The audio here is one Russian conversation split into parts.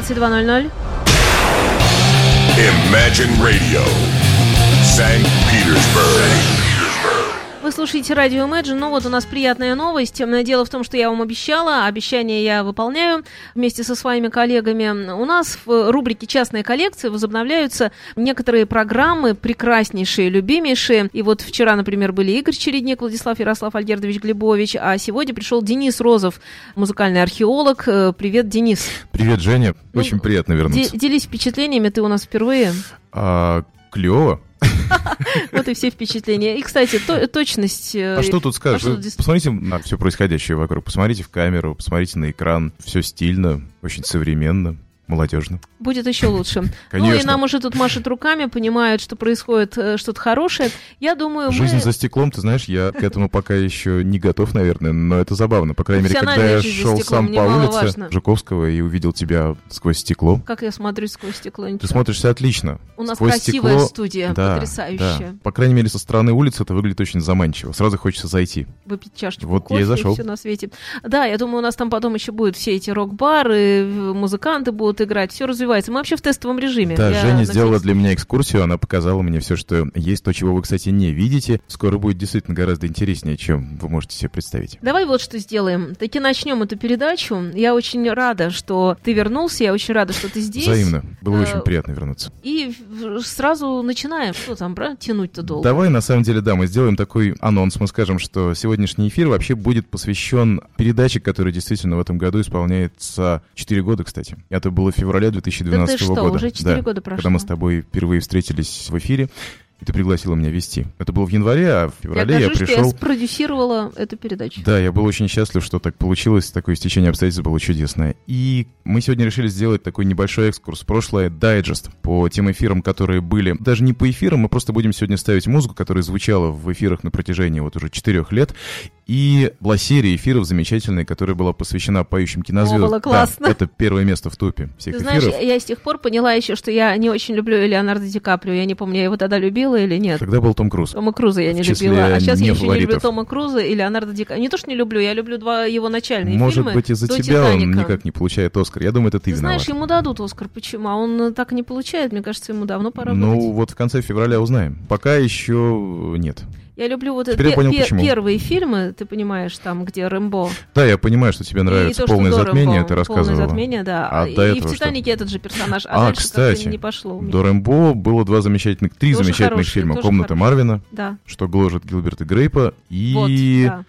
22.00. Imagine Radio, St. Petersburg. Вы слушаете радио Imagine. Ну вот у нас приятная новость. Дело в том, что я вам обещала, обещание я выполняю вместе со своими коллегами. У нас в рубрике «Частная коллекция» возобновляются некоторые программы, прекраснейшие, любимейшие. И вот вчера, например, были Игорь Чередник, Владислав Ярослав Альгердович Глебович, а сегодня пришел Денис Розов, музыкальный археолог. Привет, Денис. Привет, Женя. Ну, Очень ну, приятно вернуться. Делись впечатлениями, ты у нас впервые. А, клево. Вот и все впечатления. И, кстати, то, точность... Э, а что тут скажешь? А посмотрите на все происходящее вокруг. Посмотрите в камеру, посмотрите на экран. Все стильно, очень современно молодежно. Будет еще лучше. Конечно. Ну и нам уже тут машут руками, понимают, что происходит э, что-то хорошее. Я думаю, Жизнь мы... за стеклом, ты знаешь, я к этому пока еще не готов, наверное, но это забавно. По крайней мере, когда я шел сам по улице Жуковского и увидел тебя сквозь стекло. Как я смотрю сквозь стекло? Ничего. Ты смотришься отлично. У нас сквозь красивая стекло... студия, да, потрясающая. Да. По крайней мере, со стороны улицы это выглядит очень заманчиво. Сразу хочется зайти. Выпить чашечку вот кофе я и зашел. все на свете. Да, я думаю, у нас там потом еще будут все эти рок-бары, музыканты будут играть, все развивается. Мы вообще в тестовом режиме. Да, Я Женя надеюсь... сделала для меня экскурсию, она показала мне все, что есть, то, чего вы, кстати, не видите. Скоро будет действительно гораздо интереснее, чем вы можете себе представить. Давай вот что сделаем. Таки начнем эту передачу. Я очень рада, что ты вернулся, я очень рада, что ты здесь. Взаимно. Было а, очень приятно вернуться. И сразу начинаем. Что там, брат, тянуть-то долго? Давай, на самом деле, да, мы сделаем такой анонс. Мы скажем, что сегодняшний эфир вообще будет посвящен передаче, которая действительно в этом году исполняется 4 года, кстати. Это было в феврале 2012 да года. уже 4 да, года прошло. Когда мы с тобой впервые встретились в эфире и ты пригласила меня вести. Это было в январе, а в феврале я, я пришел... Что я спродюсировала эту передачу. Да, я был очень счастлив, что так получилось, такое стечение обстоятельств было чудесное. И мы сегодня решили сделать такой небольшой экскурс в прошлое, дайджест по тем эфирам, которые были. Даже не по эфирам, мы просто будем сегодня ставить музыку, которая звучала в эфирах на протяжении вот уже четырех лет. И была серия эфиров замечательная, которая была посвящена поющим кинозвездам. О, было классно. Да, это первое место в топе всех Ты эфиров. знаешь, я с тех пор поняла еще, что я не очень люблю Леонардо Ди Каприо. Я не помню, я его тогда любила или нет. Тогда был Том Круз. Тома Круза я не любила. А сейчас я еще не люблю Тома Круза и Леонардо Ди Каприо. Не то, что не люблю, я люблю два его начальные Может фильмы. Может быть, из-за тебя Титаника. он никак не получает Оскар. Я думаю, это ты, ты виноват. знаешь, ему дадут Оскар. Почему? А он так не получает. Мне кажется, ему давно пора Ну, быть. вот в конце февраля узнаем. Пока еще нет. Я люблю вот Теперь это, я понял, пе- почему. первые фильмы, ты понимаешь, там, где Рэмбо. Да, я понимаю, что тебе нравится и то, полное что затмение, Рэмбо, ты рассказывала. Полное затмение, да. А и, и в Титанике что? этот же персонаж. А, А, дальше кстати, не пошло. До Рэмбо было два замечательных, три Тоже замечательных хорошие, фильма. Комната хорошие. Марвина, Да. что гложет Гилберта Грейпа, и Вот, да.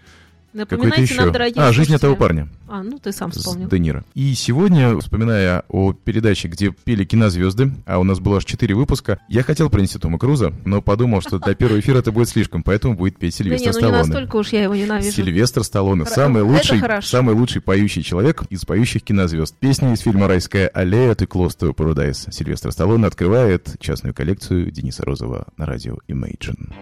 Напоминайте еще. нам, дорогие а, жизнь этого парня. А, ну ты сам с вспомнил. Де Ниро. И сегодня, вспоминая о передаче, где пели кинозвезды, а у нас было аж четыре выпуска, я хотел принести Тома Круза, но подумал, что для первого эфира это будет слишком, поэтому будет петь Сильвестр не, ну не Сталлоне. настолько уж я его ненавижу. Сильвестр Сталлоне. Самый лучший, самый лучший поющий человек из поющих кинозвезд. Песня из фильма «Райская аллея» «Ты to paradise». Сильвестр Сталлоне открывает частную коллекцию Дениса Розова на радио Imagine.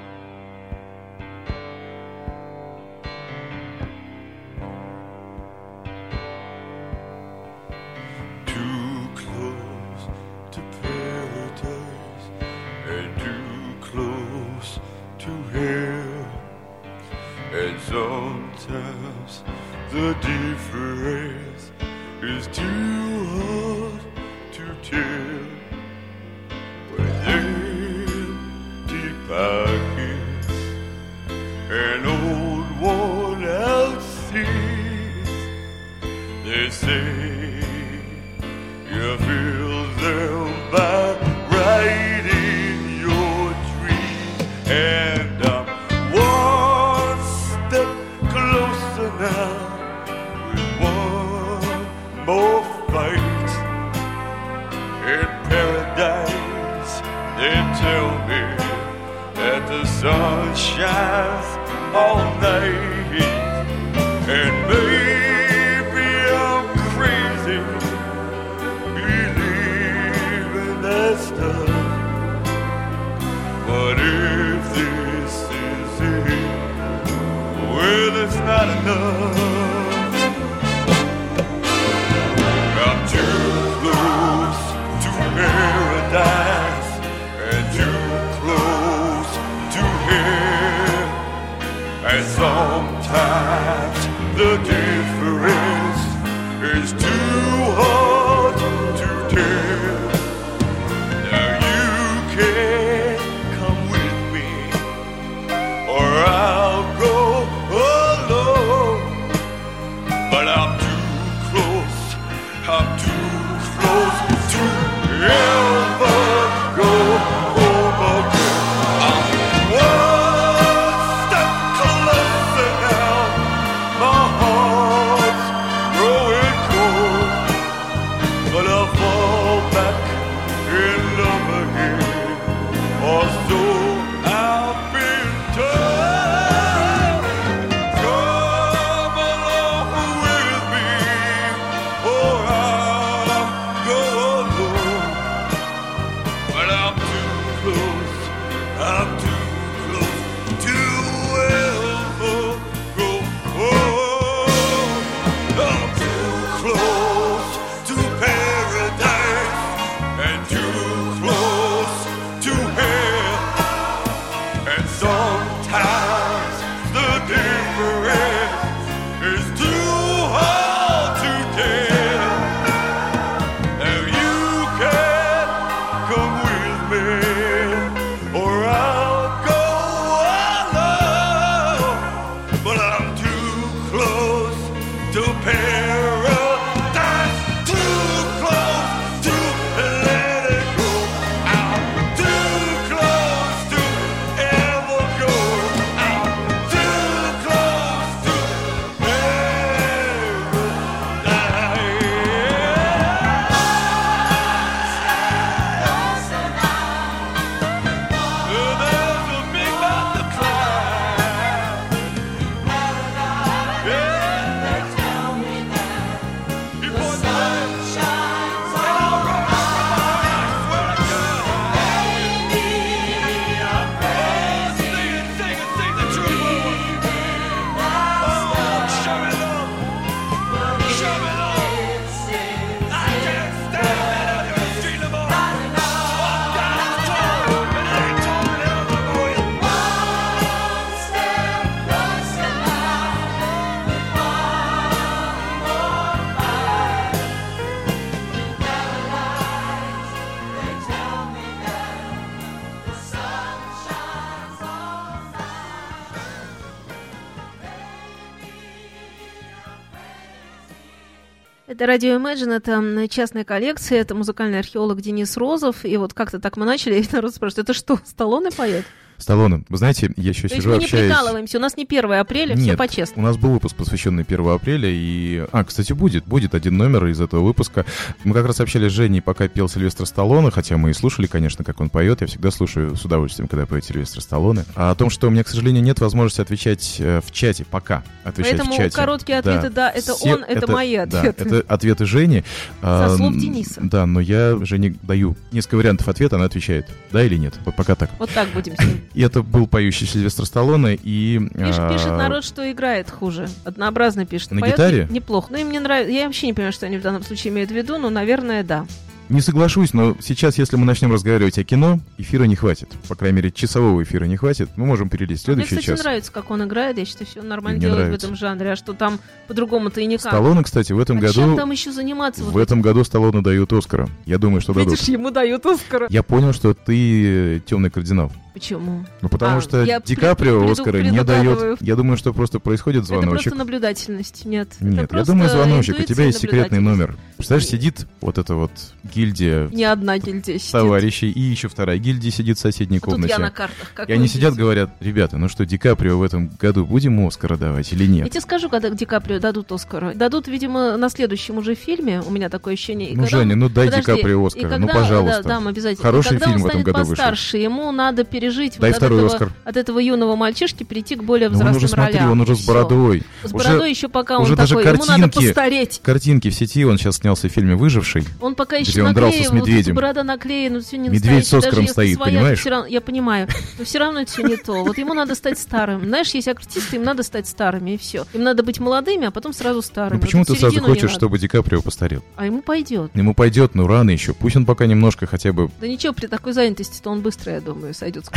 Это радио Imagine, это частная коллекция, это музыкальный археолог Денис Розов. И вот как-то так мы начали, и народ спрашивает, это что, Сталлоне поет? Сталлоне, вы знаете, я еще То сижу, мы не общаюсь... прикалываемся, у нас не 1 апреля, все Нет, по-честному. у нас был выпуск, посвященный 1 апреля, и... А, кстати, будет, будет один номер из этого выпуска. Мы как раз общались с Женей, пока пел Сильвестр Сталлоне, хотя мы и слушали, конечно, как он поет. Я всегда слушаю с удовольствием, когда поет Сильвестр Сталлоне. А о том, что у меня, к сожалению, нет возможности отвечать э, в чате, пока отвечать Поэтому в чате. короткие ответы, да, это Все- он, это мои да, ответы. это ответы Жени. А, слов Дениса. Да, но я Жене даю несколько вариантов ответа, она отвечает, да или нет. Вот пока так. Вот так будем с ним. И это был поющий Сильвестр Сталлоне, и... Пишет, а, пишет народ, что играет хуже. Однообразно пишет. На Поет гитаре? не- Неплохо. Ну, им не нравится. Я вообще не понимаю, что они в данном случае имеют в виду, но, наверное, да. Не соглашусь, но сейчас, если мы начнем разговаривать о кино, эфира не хватит. По крайней мере, часового эфира не хватит. Мы можем перелезть в Мне, следующий кстати, час. нравится, как он играет. Я считаю, все нормально Мне делает нравится. в этом жанре. А что там по-другому-то и никак. Сталлоне, кстати, в этом а чем году... там еще заниматься? В Вот этом году Сталлоне дают Оскара. Я думаю, что дадут. Видишь, ему дают Оскара. Я понял, что ты темный кардинал. Почему? Ну, потому А, что Ди при- Каприо приду- Оскара не дает. Я думаю, что просто происходит Это звоночек. просто наблюдательность. Нет. это Нет, я думаю, звоночек. У тебя есть секретный номер. Представляешь, сидит вот эта вот гильдия Не одна гильдия сидит. товарищей, и еще вторая гильдия сидит в соседней А комнате. я на картах. Как И они сидят, говорят, ребята, ну что, Ди Каприо в этом году будем Оскара давать или Я нет? тебе скажу, когда Ди Каприо дадут Оскара. Дадут, видимо, на следующем уже фильме. У меня такое ощущение. И Ну, когда Женя, он- ну дай Ди Подожди, Каприо и Оскара, когда- ну пожалуйста. Да, дам обязательно. Хороший когда фильм он в этом году вышел. постарше, ему надо пережить Дай вот от второй этого, Оскар. от этого юного мальчишки перейти к более Ну, он взрослым уже, смотри, ролям. он уже с бородой. С Уже- бородой еще пока уже он даже такой, ему надо картинки- постареть. Картинки в сети, он сейчас снялся в фильме «Выживший». Он пока еще где он дрался с вот медведем. эта борода наклеена, все не Медведь с настоящий, даже Оскаром если стоит, своя, понимаешь? равно- я понимаю, но все равно это все не то. Вот ему надо стать старым. Знаешь, есть артисты, им надо стать старыми, и все. Им надо быть молодыми, а потом сразу старыми. Ну почему Вот ты сразу хочешь, чтобы Ди Каприо постарел? А ему пойдет. Ему пойдет, ну рано еще. Пусть он пока немножко хотя бы... Да ничего, при такой занятости-то он быстро, я думаю, сойдет с.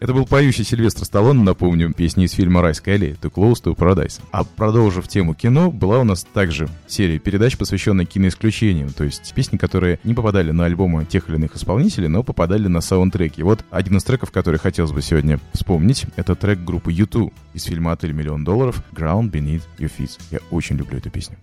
Это был поющий Сильвестр Сталлоне, напомню, песни из фильма «Райская аллея» «To Close to Paradise». А продолжив тему кино, была у нас также серия передач, посвященная киноисключениям, то есть песни, которые не попадали на альбомы тех или иных исполнителей, но попадали на саундтреки. Вот один из треков, который хотелось бы сегодня вспомнить, это трек группы U2 из фильма «Отель миллион долларов» «Ground Beneath Your Feet». Я очень люблю эту песню.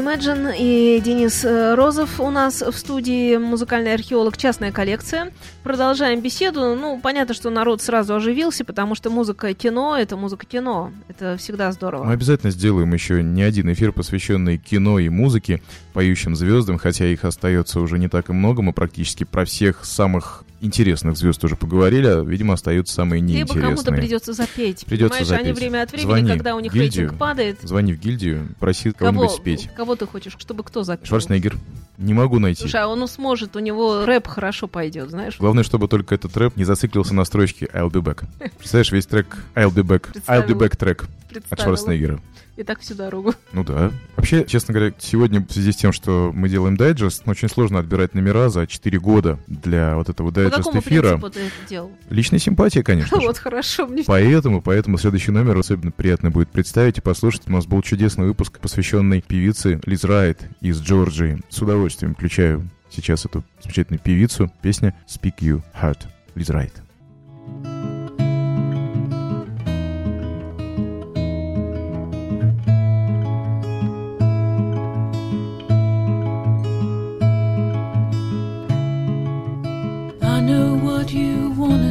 Imagine и Денис э, Розов у нас в студии, музыкальный археолог «Частная коллекция». Продолжаем беседу. Ну, понятно, что народ сразу оживился, потому что музыка кино — это музыка кино. Это всегда здорово. Мы обязательно сделаем еще не один эфир, посвященный кино и музыке, поющим звездам, хотя их остается уже не так и много. Мы практически про всех самых интересных звезд уже поговорили, а, видимо, остаются самые Либо неинтересные. кому-то придется запеть. Придется Понимаешь, они запеть. время от времени, Звони когда у них гильдию. рейтинг падает, Звони в гильдию, проси кого, кого-нибудь спеть. кого ты хочешь, чтобы кто запел? Шварценеггер. Не могу найти. Слушай, а он сможет, у него рэп хорошо пойдет, знаешь? Главное, чтобы только этот рэп не зациклился на строчке I'll be back. Представляешь, весь трек I'll be back. I'll be back трек от. Шварценеггера. И так всю дорогу. Ну да. Вообще, честно говоря, сегодня в связи с тем, что мы делаем дайджест, очень сложно отбирать номера за 4 года для вот этого По дайджест какому эфира. принципу ты это делал? Личная симпатия, конечно. Вот хорошо, мне Поэтому, поэтому следующий номер особенно приятно будет представить и послушать. У нас был чудесный выпуск, посвященный певице Лиз Райт из Джорджии. С удовольствием включаю сейчас эту замечательную певицу. Песня Speak You Heart. Лиз Райт.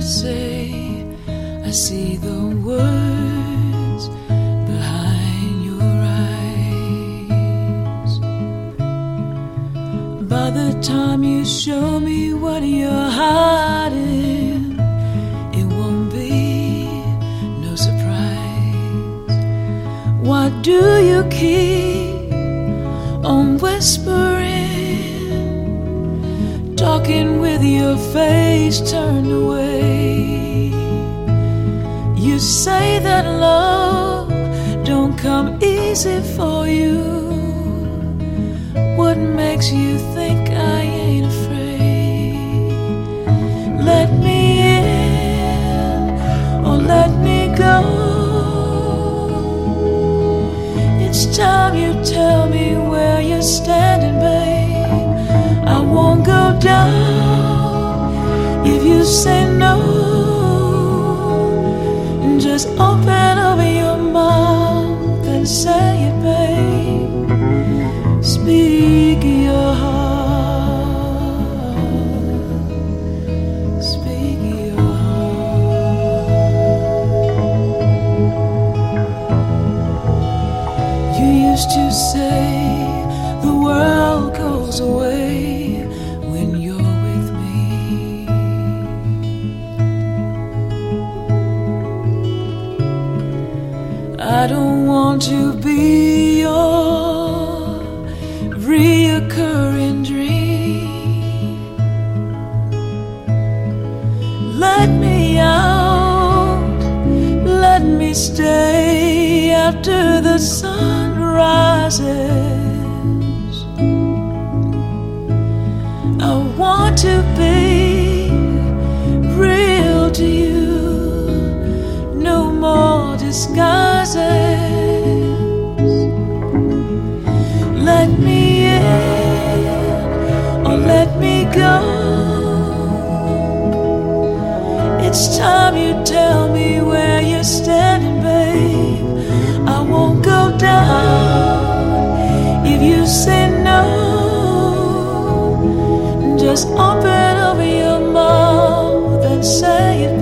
Say. I see the words behind your eyes. By the time you show me what you're hiding, it won't be no surprise. Why do you keep on whispering? talking with your face turned away. You say that love don't come easy for you. What makes you think I ain't afraid? Let me in or let me go. It's time you tell me where you're standing, you say no. And just open up your mouth and say go. It's time you tell me where you're standing, babe. I won't go down if you say no. Just open up your mouth and say it,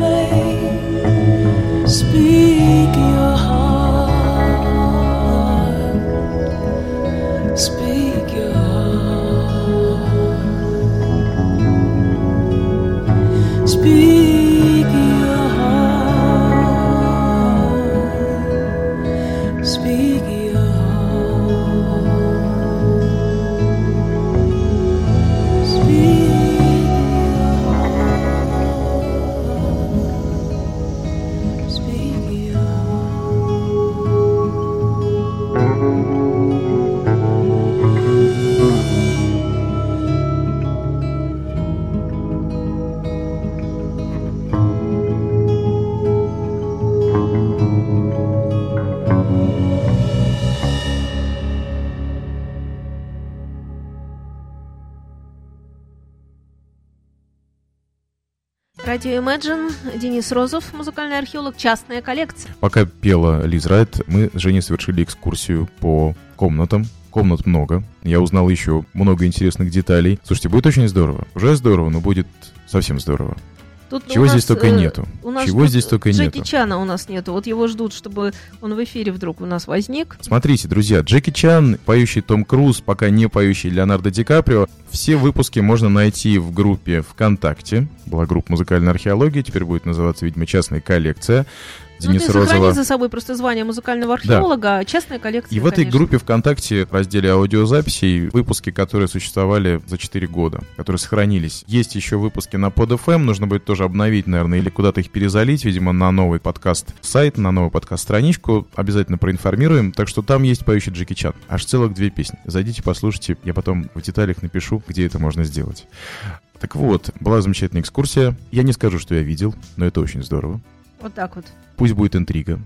Радио Imagine, Денис Розов, музыкальный археолог, частная коллекция. Пока пела Лиз Райт, мы с Женей совершили экскурсию по комнатам. Комнат много. Я узнал еще много интересных деталей. Слушайте, будет очень здорово. Уже здорово, но будет совсем здорово. Тут Чего у здесь нас, только э, нету? У нас Чего здесь только Джеки нету? Чана у нас нету. Вот его ждут, чтобы он в эфире вдруг у нас возник. Смотрите, друзья, Джеки Чан, поющий Том Круз, пока не поющий Леонардо Ди Каприо. Все выпуски можно найти в группе ВКонтакте. Была группа «Музыкальная археология», теперь будет называться, видимо, «Частная коллекция». Ну, Денис ты сохрани Розова. за собой просто звание музыкального археолога, а частная коллекция, И в этой конечно. группе ВКонтакте в разделе аудиозаписей выпуски, которые существовали за 4 года, которые сохранились. Есть еще выпуски на PodFM, нужно будет тоже обновить, наверное, или куда-то их перезалить, видимо, на новый подкаст-сайт, на новую подкаст-страничку. Обязательно проинформируем. Так что там есть поющий Джеки Чан. Аж целых две песни. Зайдите, послушайте. Я потом в деталях напишу, где это можно сделать. Так вот, была замечательная экскурсия. Я не скажу, что я видел, но это очень здорово. Вот так вот. Пусть будет интрига.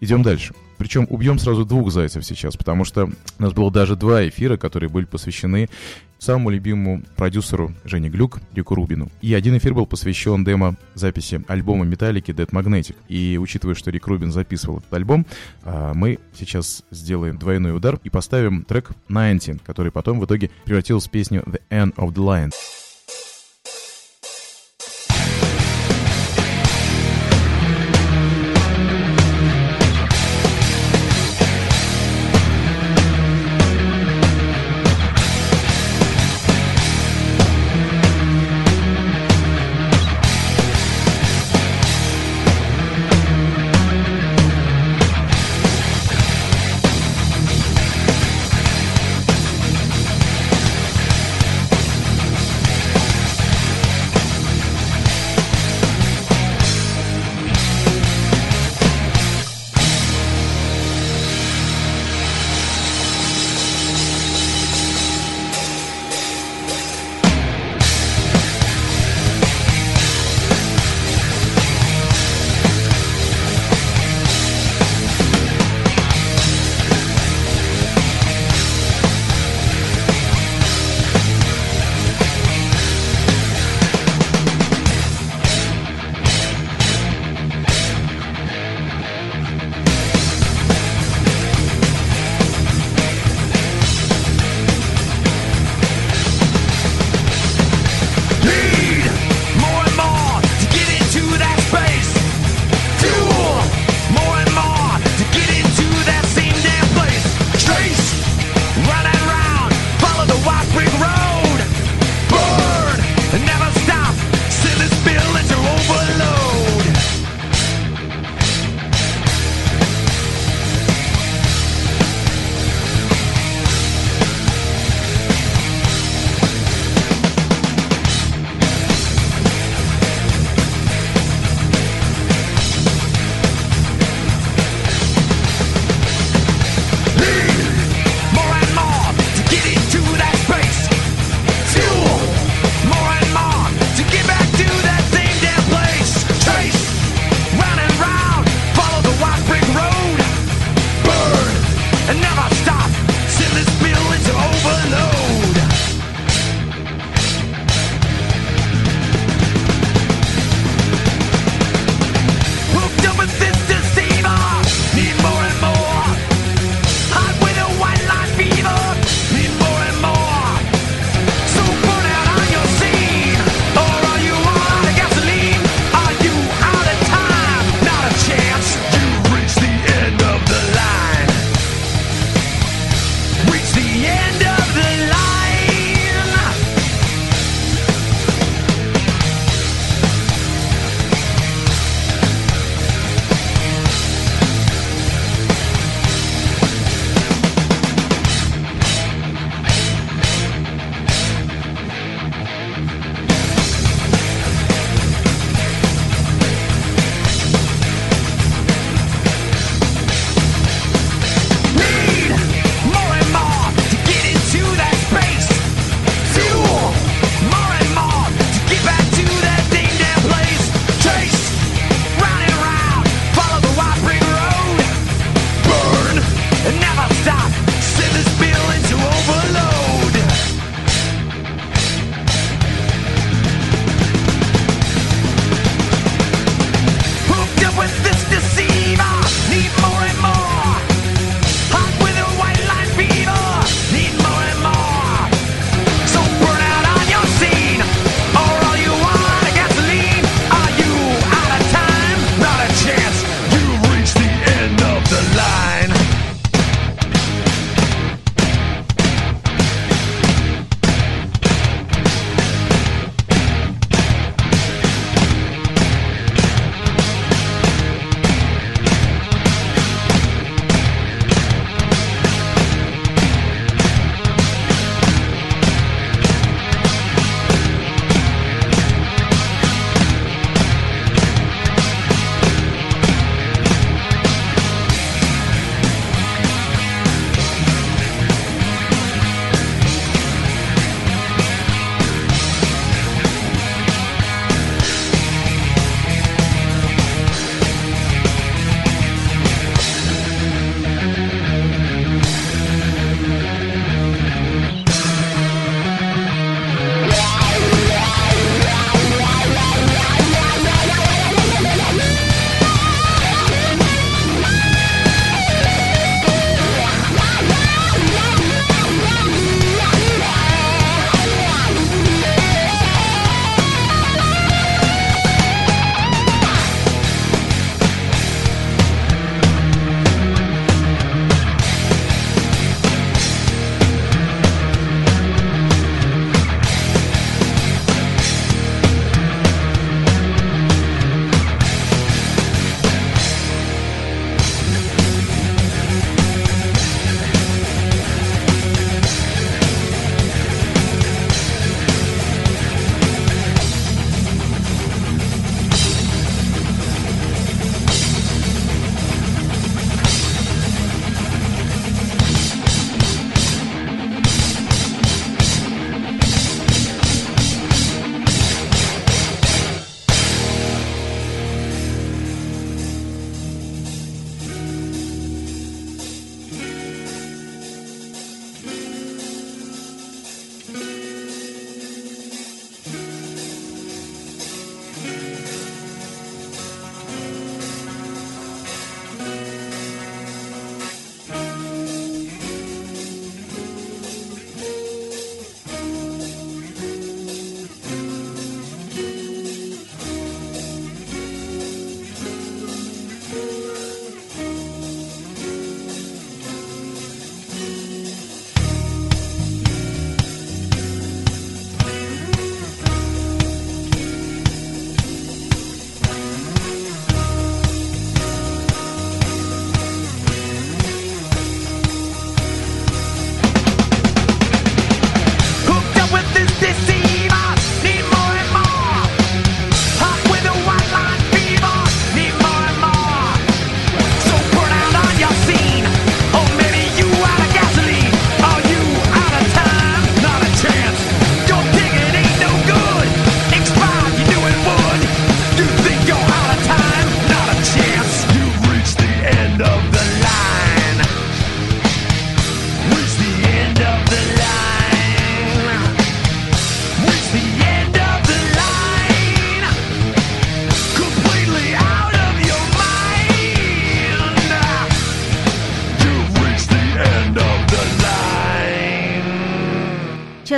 Идем дальше. Причем убьем сразу двух зайцев сейчас, потому что у нас было даже два эфира, которые были посвящены самому любимому продюсеру Жене Глюк, Рику Рубину. И один эфир был посвящен демо-записи альбома Металлики Dead Magnetic. И учитывая, что Рик Рубин записывал этот альбом, а, мы сейчас сделаем двойной удар и поставим трек 19, который потом в итоге превратился в песню The End of the Line.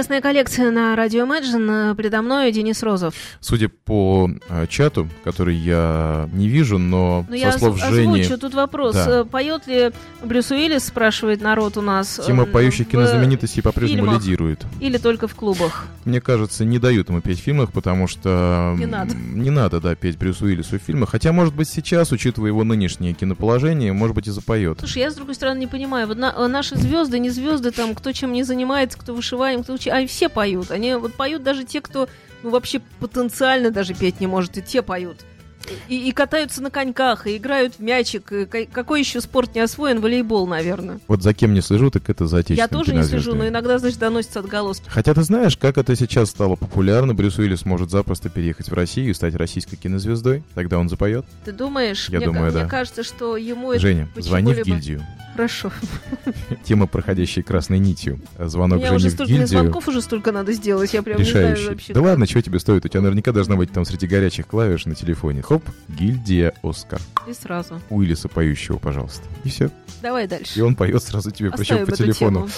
Частная коллекция на радио Imagine. Предо мной Денис Розов. Судя по э, чату, который я не вижу, но Ну, со я слов оз- Жени... озвучу тут вопрос. Да. Э, Поет ли Брюс Уиллис, спрашивает народ у нас. Тема э, поющих в- кинознаменитостей по-прежнему фильмах. лидирует. Или только в клубах? Мне кажется, не дают ему петь в фильмах, потому что... Не надо. Не надо, да, петь Брюсу Уиллису в фильмах. Хотя, может быть, сейчас, учитывая его нынешнее киноположение, может быть, и запоет. Слушай, я с другой стороны не понимаю. Вот на- наши звезды, не звезды, там, кто чем не занимается, кто вышиванием, кто учи, они все поют. Они вот поют даже те, кто ну, вообще потенциально даже петь не может, и те поют. И, и катаются на коньках, и играют в мячик. И какой еще спорт не освоен? Волейбол, наверное. Вот за кем не слежу, так это за отечественными Я тоже не слежу, но иногда, значит, доносятся отголоски. Хотя ты знаешь, как это сейчас стало популярно, Брюс Уиллис может запросто переехать в Россию и стать российской кинозвездой. Тогда он запоет. Ты думаешь? Я мне, думаю, да. мне кажется, что ему это Женя, звони в гильдию. Хорошо. Тема, проходящая красной нитью. Звонок Жени уже в столько мне гильдию. звонков уже столько надо сделать. Я прям не знаю решающий. вообще. Да ладно, чего тебе стоит? У тебя наверняка должна быть там среди горячих клавиш на телефоне. Хоп, гильдия Оскар. И сразу. Уиллиса поющего, пожалуйста. И все. Давай дальше. И он поет сразу тебе, причем Оставим по эту телефону. тему.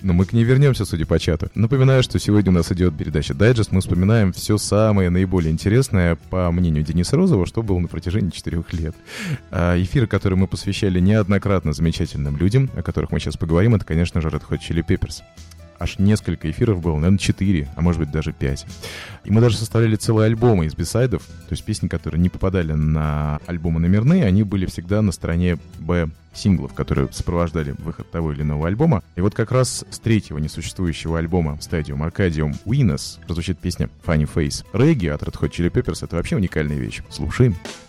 Но мы к ней вернемся, судя по чату. Напоминаю, что сегодня у нас идет передача «Дайджест». Мы вспоминаем все самое наиболее интересное, по мнению Дениса Розова, что было на протяжении четырех лет. А эфиры, которые мы посвящали неоднократно замечательным людям, о которых мы сейчас поговорим, это, конечно же, Red Hot Chili Peppers. Аж несколько эфиров было, наверное, четыре, а может быть даже пять. И мы даже составляли целые альбомы из бисайдов, то есть песни, которые не попадали на альбомы номерные, они были всегда на стороне Б синглов, которые сопровождали выход того или иного альбома. И вот как раз с третьего несуществующего альбома Stadium Arcadium Winners прозвучит песня Funny Face. Регги от Red Hot Chili Peppers — это вообще уникальная вещь. Слушаем. It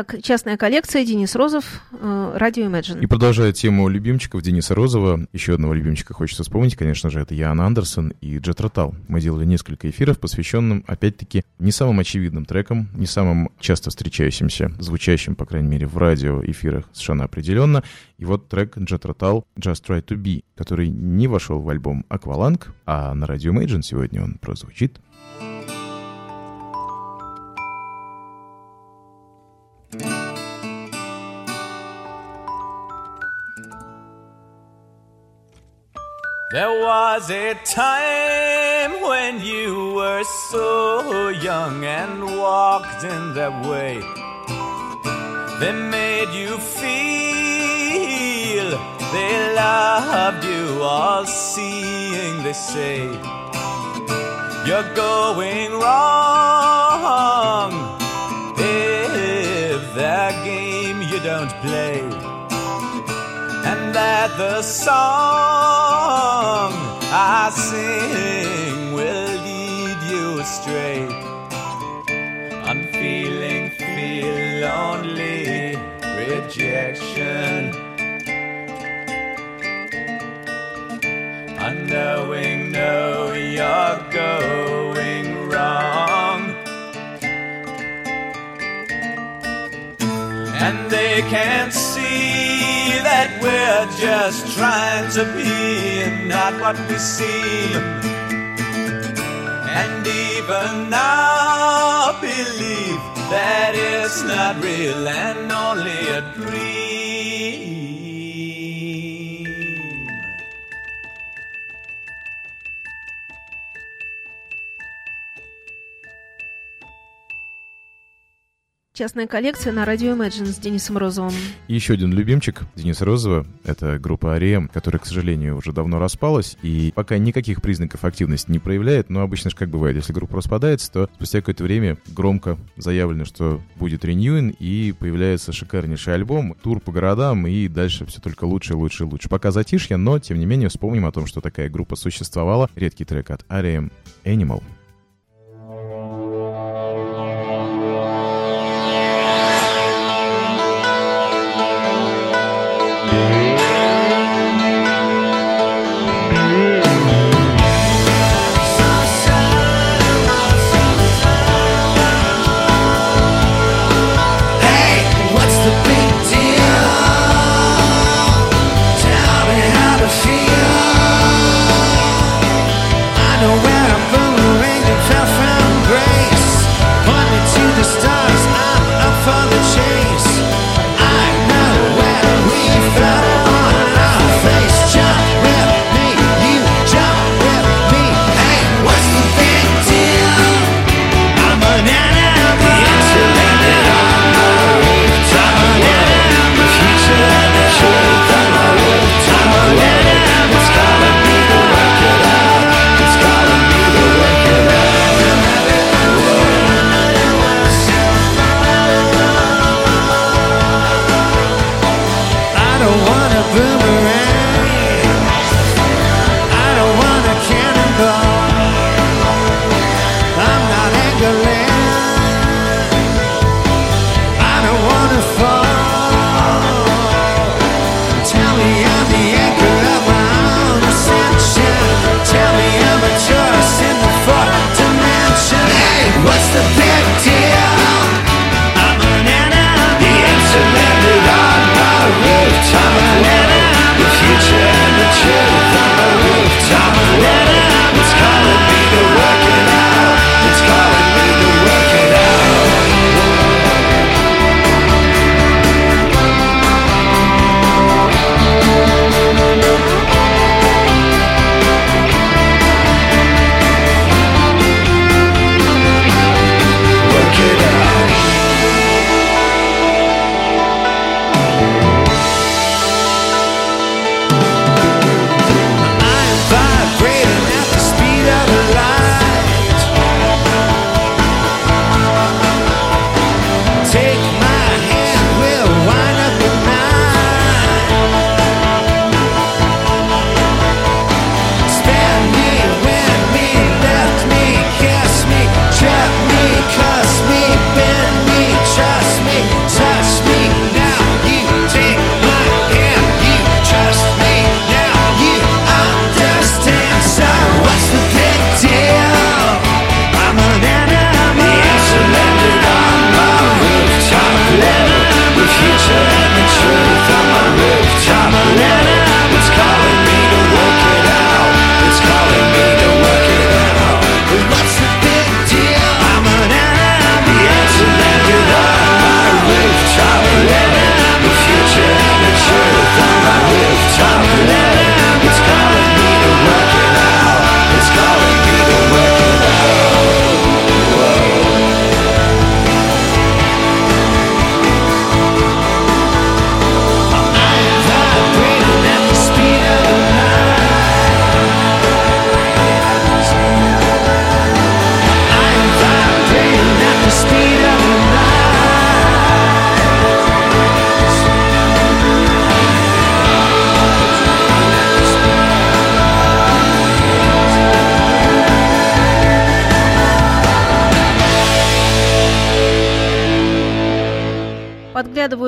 Итак, частная коллекция, Денис Розов, э, радио Imagine. И продолжая тему любимчиков Дениса Розова, еще одного любимчика хочется вспомнить, конечно же, это Ян Андерсон и Джет Ротал. Мы делали несколько эфиров, посвященным, опять-таки, не самым очевидным трекам, не самым часто встречающимся, звучащим, по крайней мере, в радиоэфирах совершенно определенно. И вот трек Джет Ротал «Just Try To Be», который не вошел в альбом «Акваланг», а на радио Imagine сегодня он прозвучит. There was a time when you were so young and walked in that way. They made you feel they loved you, all seeing they say you're going wrong if that game you don't play that the song I sing will lead you astray. I'm feeling, feel lonely, rejection. Unknowing, know you're going wrong. And they can't that we're just trying to be and not what we seem. And even now believe that it's not real and only a dream. Частная коллекция на радио Imagine с Денисом Розовым. И еще один любимчик Дениса Розова — это группа Арием, которая, к сожалению, уже давно распалась и пока никаких признаков активности не проявляет, но обычно же как бывает, если группа распадается, то спустя какое-то время громко заявлено, что будет реньюин, и появляется шикарнейший альбом, тур по городам, и дальше все только лучше, лучше, лучше. Пока затишье, но, тем не менее, вспомним о том, что такая группа существовала. Редкий трек от Арием Animal.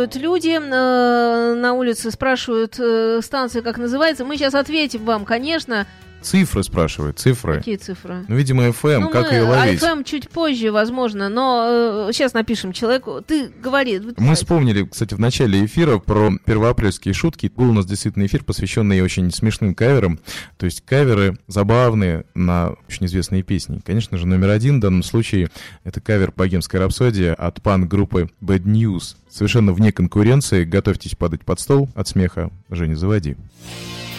Заглядывают люди э, на улице, спрашивают э, станция, как называется. Мы сейчас ответим вам, конечно. Цифры спрашивают, цифры. Какие цифры? Ну, видимо, FM, Ну, как мы ее ловить? FM чуть позже, возможно, но э, сейчас напишем человеку. Ты говори. Мы вспомнили, кстати, в начале эфира про первоапрельские шутки. Был у нас действительно эфир, посвященный очень смешным каверам. То есть каверы забавные на очень известные песни. Конечно же, номер один в данном случае это кавер «Богемская рапсодия» от панк-группы Bad News. Совершенно вне конкуренции. Готовьтесь падать под стол от смеха. Женя, заводи. I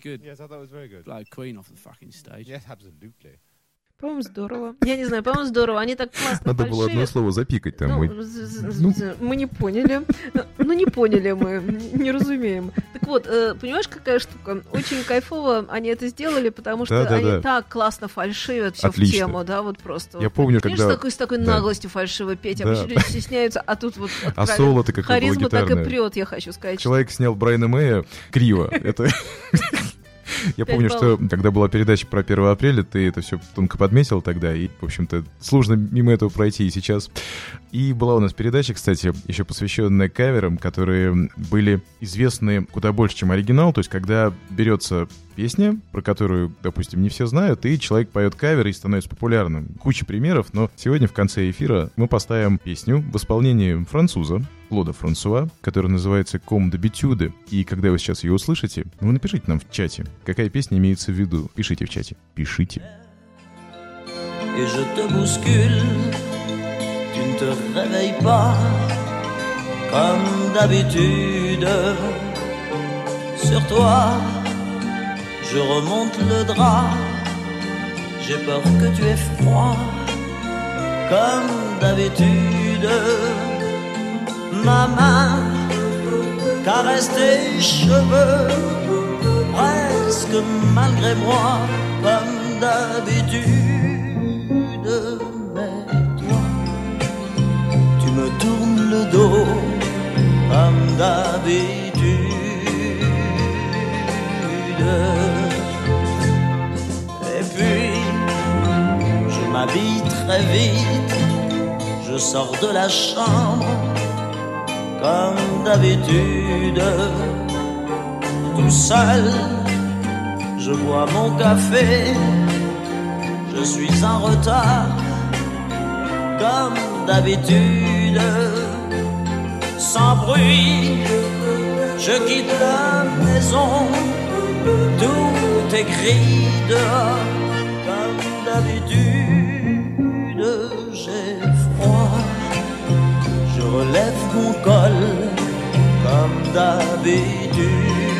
good. Yes, I thought it was very good. Blow Queen off the fucking stage. Yes, absolutely. По-моему, здорово. Я не знаю, по-моему, здорово. Они так классно Надо было одно слово запикать там. Ну, з- з- мы не поняли. Ну, не поняли мы, не разумеем. Так вот, э, понимаешь, какая штука? Очень кайфово они это сделали, потому что Да-да-да. они так классно фальшивят все в Отлично. тему, да, вот просто. Я вот. помню, Понимаешь, когда... такой, с такой да. наглостью фальшиво петь, Да. обычно люди стесняются, а тут вот А соло-то было харизма так и прет, я хочу сказать. Человек снял Брайана Мэя криво. Это Я помню, что когда была передача про 1 апреля, ты это все тонко подметил тогда, и, в общем-то, сложно мимо этого пройти и сейчас. И была у нас передача, кстати, еще посвященная каверам, которые были известны куда больше, чем оригинал. То есть, когда берется песня, про которую, допустим, не все знают, и человек поет кавер и становится популярным. Куча примеров, но сегодня в конце эфира мы поставим песню в исполнении француза, Клода Франсуа, которая называется «Ком де битюде». И когда вы сейчас ее услышите, вы напишите нам в чате, какая песня имеется в виду. Пишите в чате. Пишите. Sur toi, je remonte le drap. J'ai peur que tu aies froid comme d'habitude. Ma main caresse tes cheveux presque malgré moi comme d'habitude. Mais toi, tu me tournes le dos comme d'habitude. Et puis, je m'habille très vite, je sors de la chambre comme d'habitude. Tout seul, je bois mon café, je suis en retard comme d'habitude. Sans bruit, je quitte la maison, tout est dehors comme d'habitude. J'ai relève mon col comme d'habitude.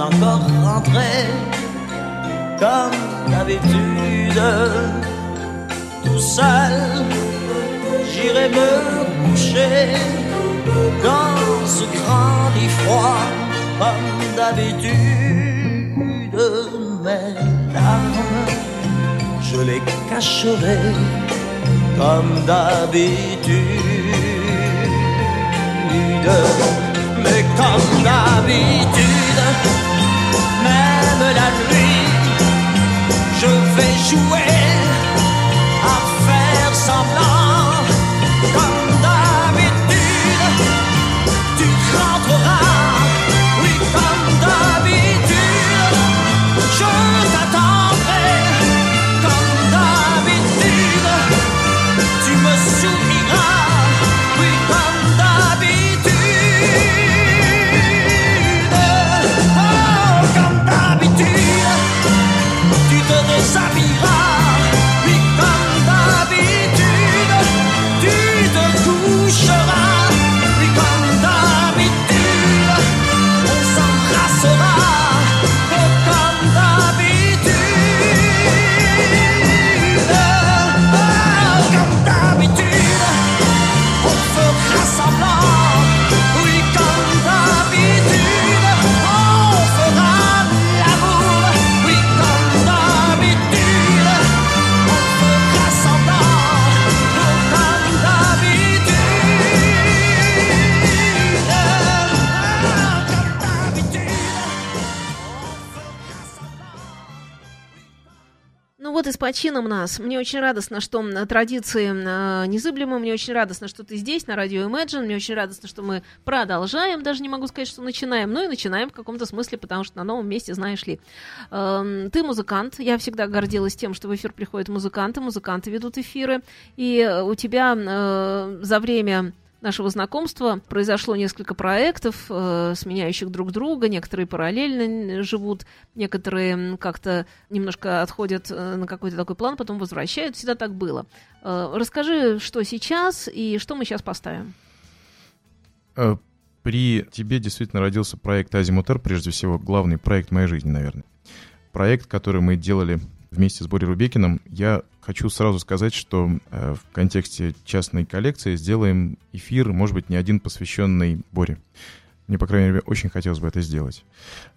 Encore rentré, comme d'habitude. Tout seul, j'irai me coucher dans ce grand lit froid, comme d'habitude. Mes larmes, je les cacherai comme d'habitude. Mais comme d'habitude, même la nuit, je vais jouer с почином нас. Мне очень радостно, что традиции э, незыблемы. Мне очень радостно, что ты здесь, на радио Imagine. Мне очень радостно, что мы продолжаем. Даже не могу сказать, что начинаем. Ну и начинаем в каком-то смысле, потому что на новом месте, знаешь ли. Эм, ты музыкант. Я всегда гордилась тем, что в эфир приходят музыканты. Музыканты ведут эфиры. И э, у тебя э, за время нашего знакомства произошло несколько проектов, э, сменяющих друг друга. Некоторые параллельно живут, некоторые как-то немножко отходят э, на какой-то такой план, потом возвращают. Всегда так было. Э, расскажи, что сейчас и что мы сейчас поставим. Э, При тебе действительно родился проект Азимутер, прежде всего, главный проект моей жизни, наверное. Проект, который мы делали вместе с Борей Рубекиным. Я хочу сразу сказать, что э, в контексте частной коллекции сделаем эфир, может быть, не один посвященный Боре. Мне, по крайней мере, очень хотелось бы это сделать.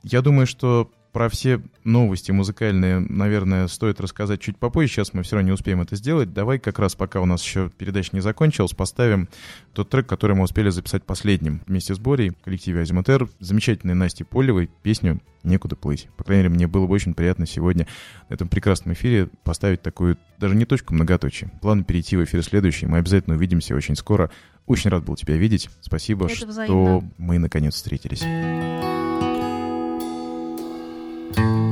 Я думаю, что про все новости музыкальные, наверное, стоит рассказать чуть попозже. Сейчас мы все равно не успеем это сделать. Давай как раз, пока у нас еще передача не закончилась, поставим тот трек, который мы успели записать последним вместе с Борей в коллективе Азимутер. Замечательной Насти Полевой песню «Некуда плыть». По крайней мере, мне было бы очень приятно сегодня на этом прекрасном эфире поставить такую, даже не точку, многоточие. План перейти в эфир следующий. Мы обязательно увидимся очень скоро. Очень рад был тебя видеть. Спасибо, Это что взаимно. мы наконец встретились. Нет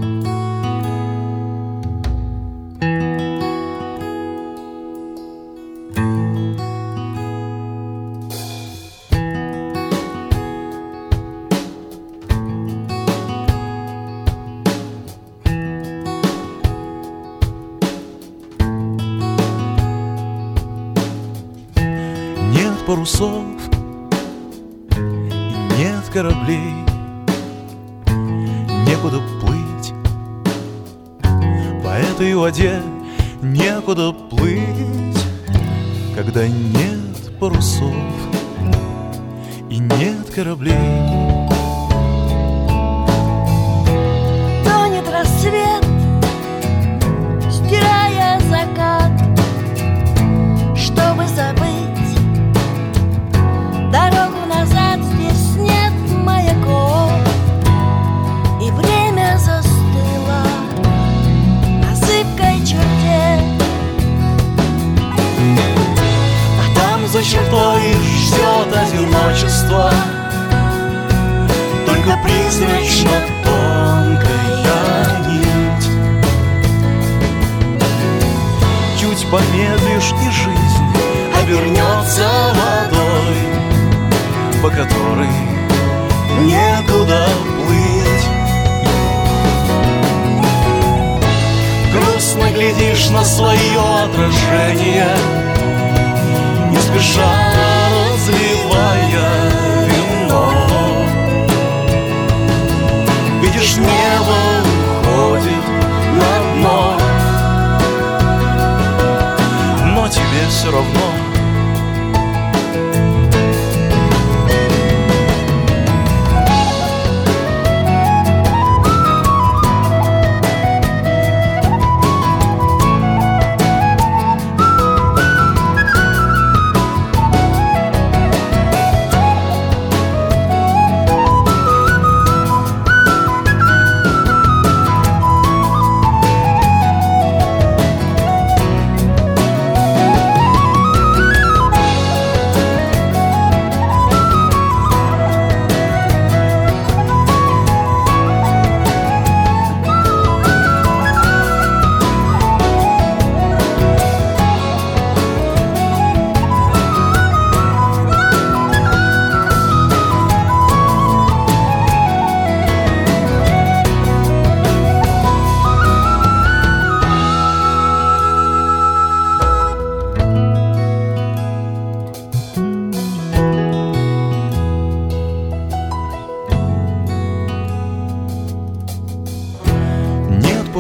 одиночество Только призрачно тонкая нить. Чуть помедлишь и жизнь обернется водой По которой некуда плыть. Грустно глядишь на свое отражение не спеша разливая вино. Видишь, небо уходит на дно, но тебе все равно.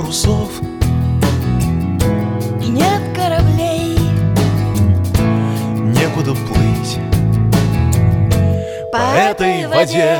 Парусов И нет кораблей. Некуда плыть по По этой воде